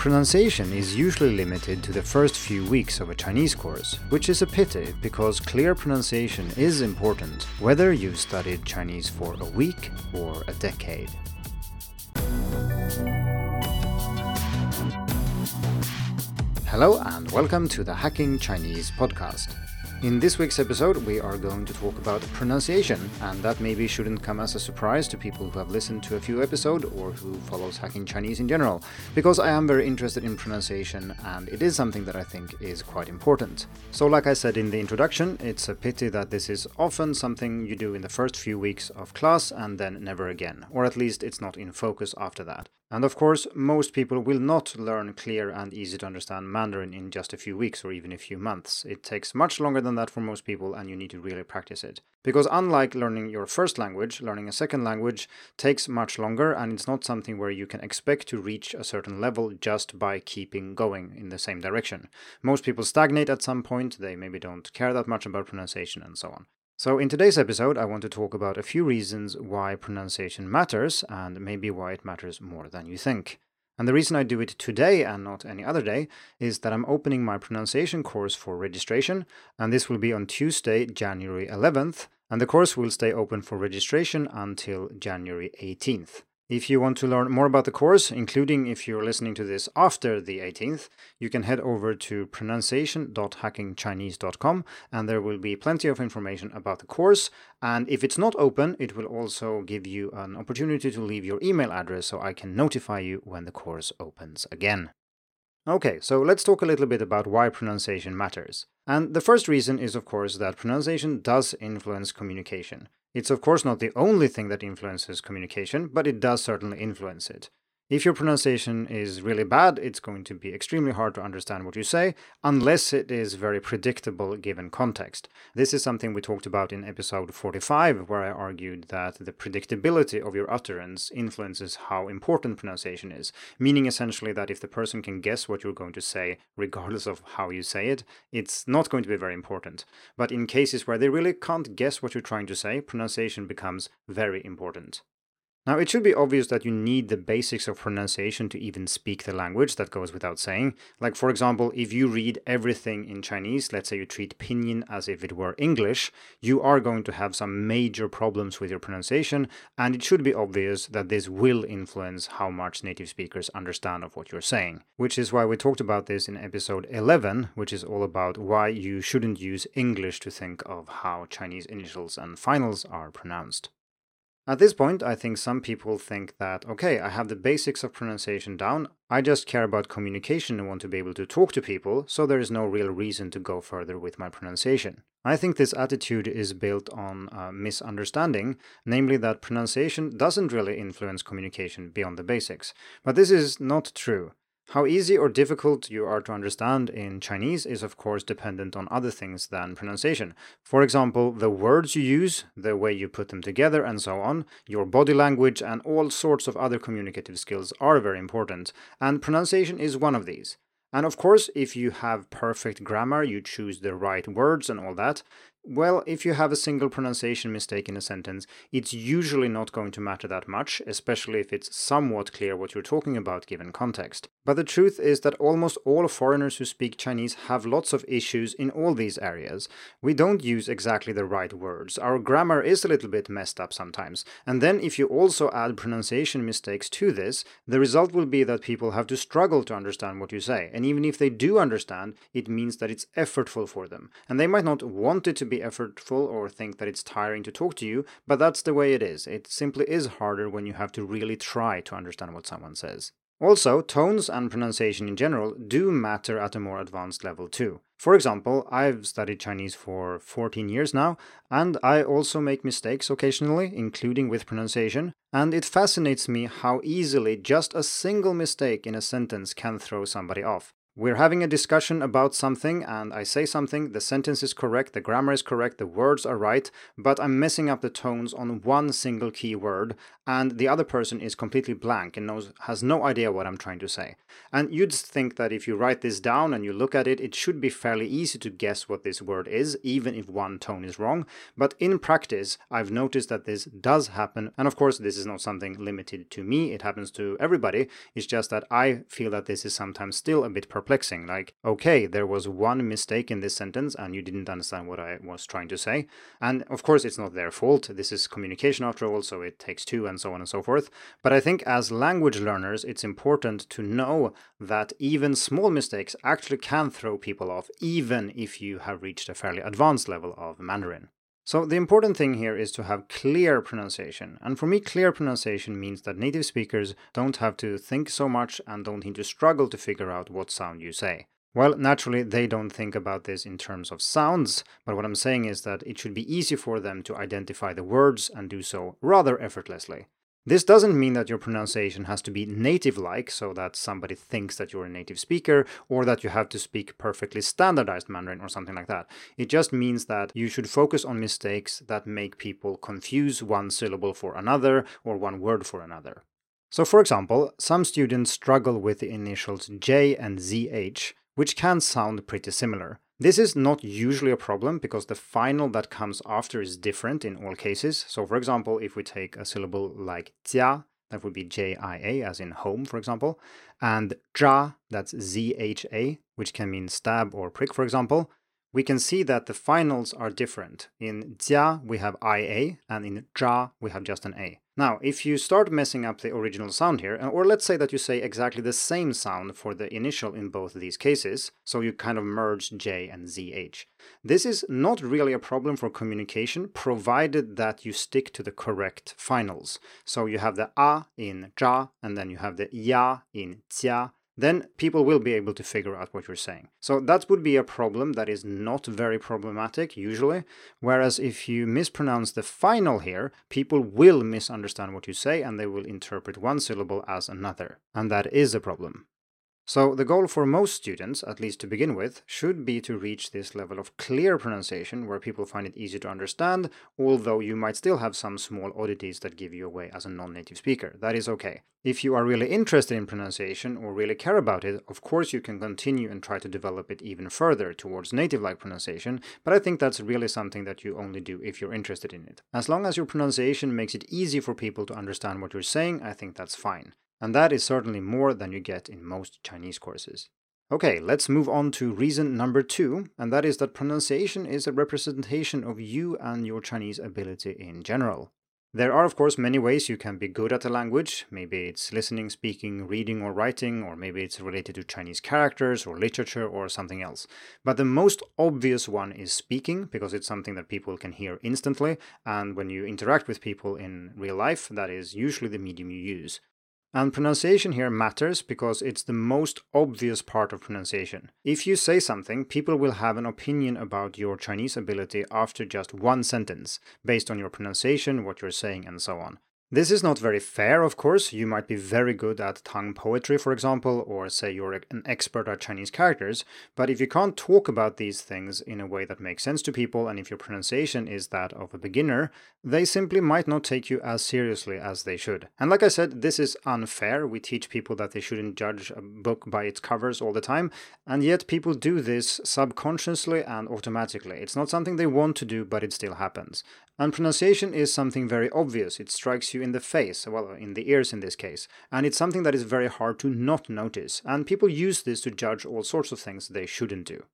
Pronunciation is usually limited to the first few weeks of a Chinese course, which is a pity because clear pronunciation is important whether you've studied Chinese for a week or a decade. Hello and welcome to the Hacking Chinese podcast. In this week's episode, we are going to talk about pronunciation, and that maybe shouldn't come as a surprise to people who have listened to a few episodes or who follows hacking Chinese in general, because I am very interested in pronunciation and it is something that I think is quite important. So, like I said in the introduction, it's a pity that this is often something you do in the first few weeks of class and then never again, or at least it's not in focus after that. And of course, most people will not learn clear and easy to understand Mandarin in just a few weeks or even a few months. It takes much longer than that for most people, and you need to really practice it. Because unlike learning your first language, learning a second language takes much longer, and it's not something where you can expect to reach a certain level just by keeping going in the same direction. Most people stagnate at some point, they maybe don't care that much about pronunciation, and so on. So, in today's episode, I want to talk about a few reasons why pronunciation matters and maybe why it matters more than you think. And the reason I do it today and not any other day is that I'm opening my pronunciation course for registration, and this will be on Tuesday, January 11th, and the course will stay open for registration until January 18th. If you want to learn more about the course, including if you're listening to this after the 18th, you can head over to pronunciation.hackingchinese.com and there will be plenty of information about the course. And if it's not open, it will also give you an opportunity to leave your email address so I can notify you when the course opens again. Okay, so let's talk a little bit about why pronunciation matters. And the first reason is, of course, that pronunciation does influence communication. It's of course not the only thing that influences communication, but it does certainly influence it. If your pronunciation is really bad, it's going to be extremely hard to understand what you say, unless it is very predictable given context. This is something we talked about in episode 45, where I argued that the predictability of your utterance influences how important pronunciation is, meaning essentially that if the person can guess what you're going to say, regardless of how you say it, it's not going to be very important. But in cases where they really can't guess what you're trying to say, pronunciation becomes very important. Now, it should be obvious that you need the basics of pronunciation to even speak the language, that goes without saying. Like, for example, if you read everything in Chinese, let's say you treat pinyin as if it were English, you are going to have some major problems with your pronunciation, and it should be obvious that this will influence how much native speakers understand of what you're saying. Which is why we talked about this in episode 11, which is all about why you shouldn't use English to think of how Chinese initials and finals are pronounced. At this point, I think some people think that, okay, I have the basics of pronunciation down, I just care about communication and want to be able to talk to people, so there is no real reason to go further with my pronunciation. I think this attitude is built on a misunderstanding, namely that pronunciation doesn't really influence communication beyond the basics. But this is not true. How easy or difficult you are to understand in Chinese is, of course, dependent on other things than pronunciation. For example, the words you use, the way you put them together, and so on, your body language, and all sorts of other communicative skills are very important, and pronunciation is one of these. And of course, if you have perfect grammar, you choose the right words and all that, well, if you have a single pronunciation mistake in a sentence, it's usually not going to matter that much, especially if it's somewhat clear what you're talking about given context. But the truth is that almost all foreigners who speak Chinese have lots of issues in all these areas. We don't use exactly the right words, our grammar is a little bit messed up sometimes. And then, if you also add pronunciation mistakes to this, the result will be that people have to struggle to understand what you say. And even if they do understand, it means that it's effortful for them. And they might not want it to be effortful or think that it's tiring to talk to you, but that's the way it is. It simply is harder when you have to really try to understand what someone says. Also, tones and pronunciation in general do matter at a more advanced level too. For example, I've studied Chinese for 14 years now, and I also make mistakes occasionally, including with pronunciation, and it fascinates me how easily just a single mistake in a sentence can throw somebody off. We're having a discussion about something, and I say something, the sentence is correct, the grammar is correct, the words are right, but I'm messing up the tones on one single key word, and the other person is completely blank and knows has no idea what I'm trying to say. And you'd think that if you write this down and you look at it, it should be fairly easy to guess what this word is, even if one tone is wrong. But in practice, I've noticed that this does happen, and of course, this is not something limited to me, it happens to everybody. It's just that I feel that this is sometimes still a bit perplexing. Like, okay, there was one mistake in this sentence and you didn't understand what I was trying to say. And of course, it's not their fault. This is communication after all, so it takes two and so on and so forth. But I think as language learners, it's important to know that even small mistakes actually can throw people off, even if you have reached a fairly advanced level of Mandarin. So the important thing here is to have clear pronunciation. And for me, clear pronunciation means that native speakers don't have to think so much and don't need to struggle to figure out what sound you say. Well, naturally, they don't think about this in terms of sounds, but what I'm saying is that it should be easy for them to identify the words and do so rather effortlessly. This doesn't mean that your pronunciation has to be native like, so that somebody thinks that you're a native speaker, or that you have to speak perfectly standardized Mandarin or something like that. It just means that you should focus on mistakes that make people confuse one syllable for another or one word for another. So, for example, some students struggle with the initials J and ZH, which can sound pretty similar. This is not usually a problem because the final that comes after is different in all cases. So for example, if we take a syllable like jia, that would be J-I-A, as in home, for example, and zha, that's Z-H-A, which can mean stab or prick, for example, we can see that the finals are different. In jia, we have IA, and in zha, we have just an A. Now, if you start messing up the original sound here, or let's say that you say exactly the same sound for the initial in both these cases, so you kind of merge J and ZH. This is not really a problem for communication, provided that you stick to the correct finals. So you have the A in zha, and then you have the ya in jia, then people will be able to figure out what you're saying. So that would be a problem that is not very problematic usually. Whereas if you mispronounce the final here, people will misunderstand what you say and they will interpret one syllable as another. And that is a problem. So the goal for most students, at least to begin with, should be to reach this level of clear pronunciation where people find it easy to understand, although you might still have some small oddities that give you away as a non-native speaker. That is okay. If you are really interested in pronunciation or really care about it, of course you can continue and try to develop it even further towards native-like pronunciation, but I think that's really something that you only do if you're interested in it. As long as your pronunciation makes it easy for people to understand what you're saying, I think that's fine. And that is certainly more than you get in most Chinese courses. Okay, let's move on to reason number two, and that is that pronunciation is a representation of you and your Chinese ability in general. There are, of course, many ways you can be good at a language. Maybe it's listening, speaking, reading, or writing, or maybe it's related to Chinese characters or literature or something else. But the most obvious one is speaking, because it's something that people can hear instantly, and when you interact with people in real life, that is usually the medium you use. And pronunciation here matters because it's the most obvious part of pronunciation. If you say something, people will have an opinion about your Chinese ability after just one sentence, based on your pronunciation, what you're saying, and so on. This is not very fair, of course. You might be very good at Tang poetry, for example, or say you're an expert at Chinese characters, but if you can't talk about these things in a way that makes sense to people, and if your pronunciation is that of a beginner, they simply might not take you as seriously as they should. And like I said, this is unfair. We teach people that they shouldn't judge a book by its covers all the time, and yet people do this subconsciously and automatically. It's not something they want to do, but it still happens. And pronunciation is something very obvious. It strikes you in the face, well, in the ears in this case. And it's something that is very hard to not notice. And people use this to judge all sorts of things they shouldn't do.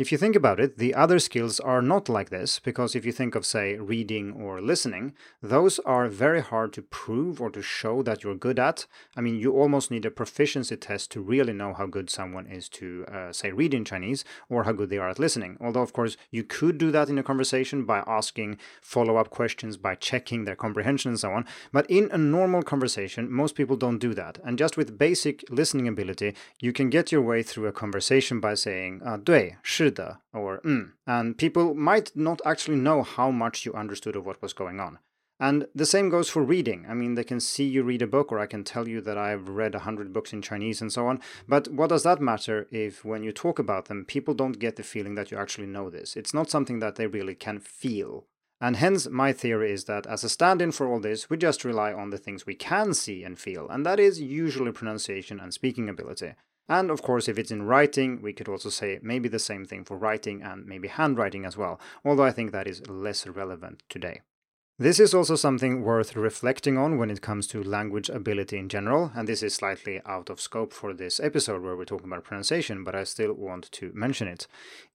If you think about it, the other skills are not like this, because if you think of, say, reading or listening, those are very hard to prove or to show that you're good at. I mean, you almost need a proficiency test to really know how good someone is to, uh, say, read in Chinese or how good they are at listening. Although, of course, you could do that in a conversation by asking follow up questions, by checking their comprehension, and so on. But in a normal conversation, most people don't do that. And just with basic listening ability, you can get your way through a conversation by saying, uh, 对,是 or mm, and people might not actually know how much you understood of what was going on. And the same goes for reading. I mean, they can see you read a book, or I can tell you that I've read a hundred books in Chinese and so on. But what does that matter if, when you talk about them, people don't get the feeling that you actually know this? It's not something that they really can feel. And hence, my theory is that as a stand in for all this, we just rely on the things we can see and feel, and that is usually pronunciation and speaking ability. And of course, if it's in writing, we could also say maybe the same thing for writing and maybe handwriting as well, although I think that is less relevant today. This is also something worth reflecting on when it comes to language ability in general, and this is slightly out of scope for this episode where we're talking about pronunciation, but I still want to mention it.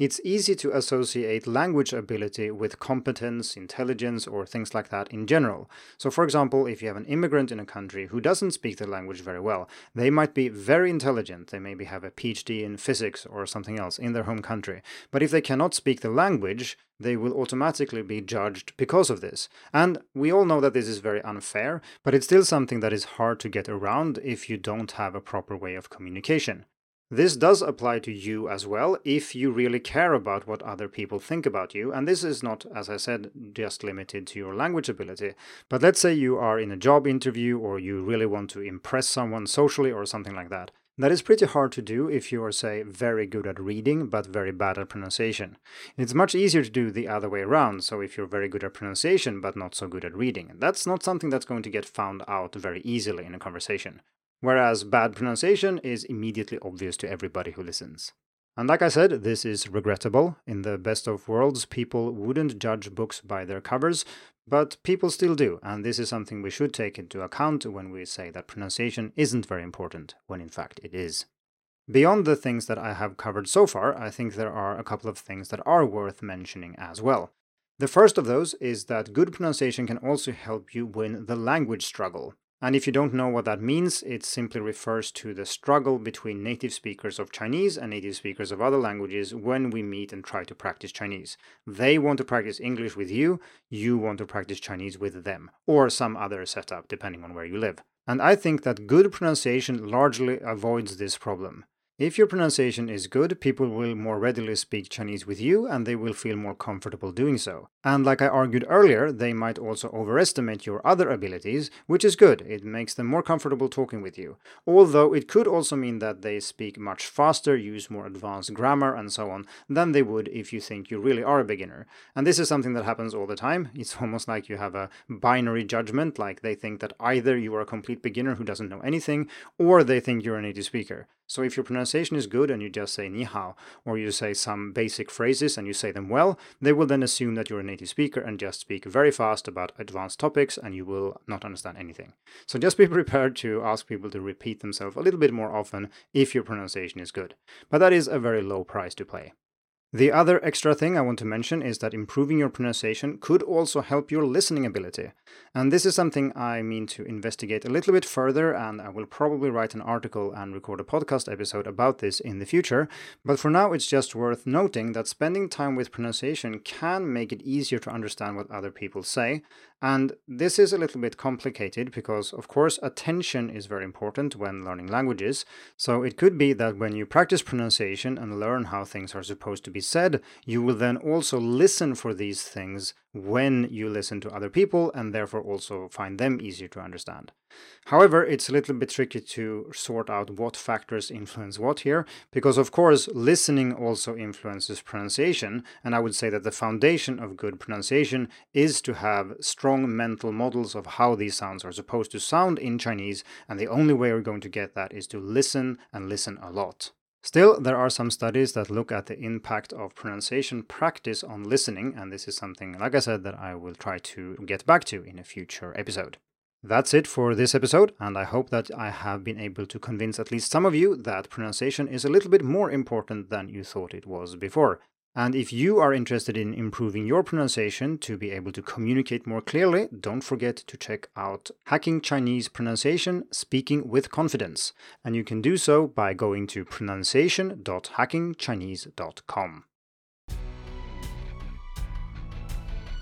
It's easy to associate language ability with competence, intelligence, or things like that in general. So, for example, if you have an immigrant in a country who doesn't speak the language very well, they might be very intelligent, they maybe have a PhD in physics or something else in their home country, but if they cannot speak the language, they will automatically be judged because of this. And we all know that this is very unfair, but it's still something that is hard to get around if you don't have a proper way of communication. This does apply to you as well if you really care about what other people think about you. And this is not, as I said, just limited to your language ability. But let's say you are in a job interview or you really want to impress someone socially or something like that. That is pretty hard to do if you are, say, very good at reading but very bad at pronunciation. It's much easier to do the other way around, so if you're very good at pronunciation but not so good at reading. That's not something that's going to get found out very easily in a conversation. Whereas bad pronunciation is immediately obvious to everybody who listens. And like I said, this is regrettable. In the best of worlds, people wouldn't judge books by their covers, but people still do, and this is something we should take into account when we say that pronunciation isn't very important, when in fact it is. Beyond the things that I have covered so far, I think there are a couple of things that are worth mentioning as well. The first of those is that good pronunciation can also help you win the language struggle. And if you don't know what that means, it simply refers to the struggle between native speakers of Chinese and native speakers of other languages when we meet and try to practice Chinese. They want to practice English with you, you want to practice Chinese with them, or some other setup, depending on where you live. And I think that good pronunciation largely avoids this problem. If your pronunciation is good, people will more readily speak Chinese with you and they will feel more comfortable doing so. And like I argued earlier, they might also overestimate your other abilities, which is good. It makes them more comfortable talking with you. Although it could also mean that they speak much faster, use more advanced grammar, and so on, than they would if you think you really are a beginner. And this is something that happens all the time. It's almost like you have a binary judgment, like they think that either you are a complete beginner who doesn't know anything, or they think you're a native speaker. So if your pronunciation is good and you just say ni hao, or you say some basic phrases and you say them well, they will then assume that you're a native speaker and just speak very fast about advanced topics and you will not understand anything. So just be prepared to ask people to repeat themselves a little bit more often if your pronunciation is good. But that is a very low price to pay. The other extra thing I want to mention is that improving your pronunciation could also help your listening ability. And this is something I mean to investigate a little bit further, and I will probably write an article and record a podcast episode about this in the future. But for now, it's just worth noting that spending time with pronunciation can make it easier to understand what other people say, and this is a little bit complicated because, of course, attention is very important when learning languages. So it could be that when you practice pronunciation and learn how things are supposed to be said, you will then also listen for these things when you listen to other people and therefore also find them easier to understand. However, it's a little bit tricky to sort out what factors influence what here, because of course, listening also influences pronunciation, and I would say that the foundation of good pronunciation is to have strong mental models of how these sounds are supposed to sound in Chinese, and the only way we're going to get that is to listen and listen a lot. Still, there are some studies that look at the impact of pronunciation practice on listening, and this is something, like I said, that I will try to get back to in a future episode. That's it for this episode, and I hope that I have been able to convince at least some of you that pronunciation is a little bit more important than you thought it was before. And if you are interested in improving your pronunciation to be able to communicate more clearly, don't forget to check out Hacking Chinese Pronunciation Speaking with Confidence. And you can do so by going to pronunciation.hackingchinese.com.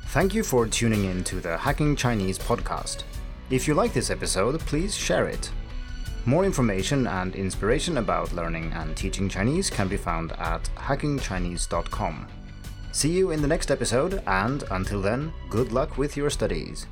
Thank you for tuning in to the Hacking Chinese podcast. If you like this episode, please share it. More information and inspiration about learning and teaching Chinese can be found at hackingchinese.com. See you in the next episode, and until then, good luck with your studies.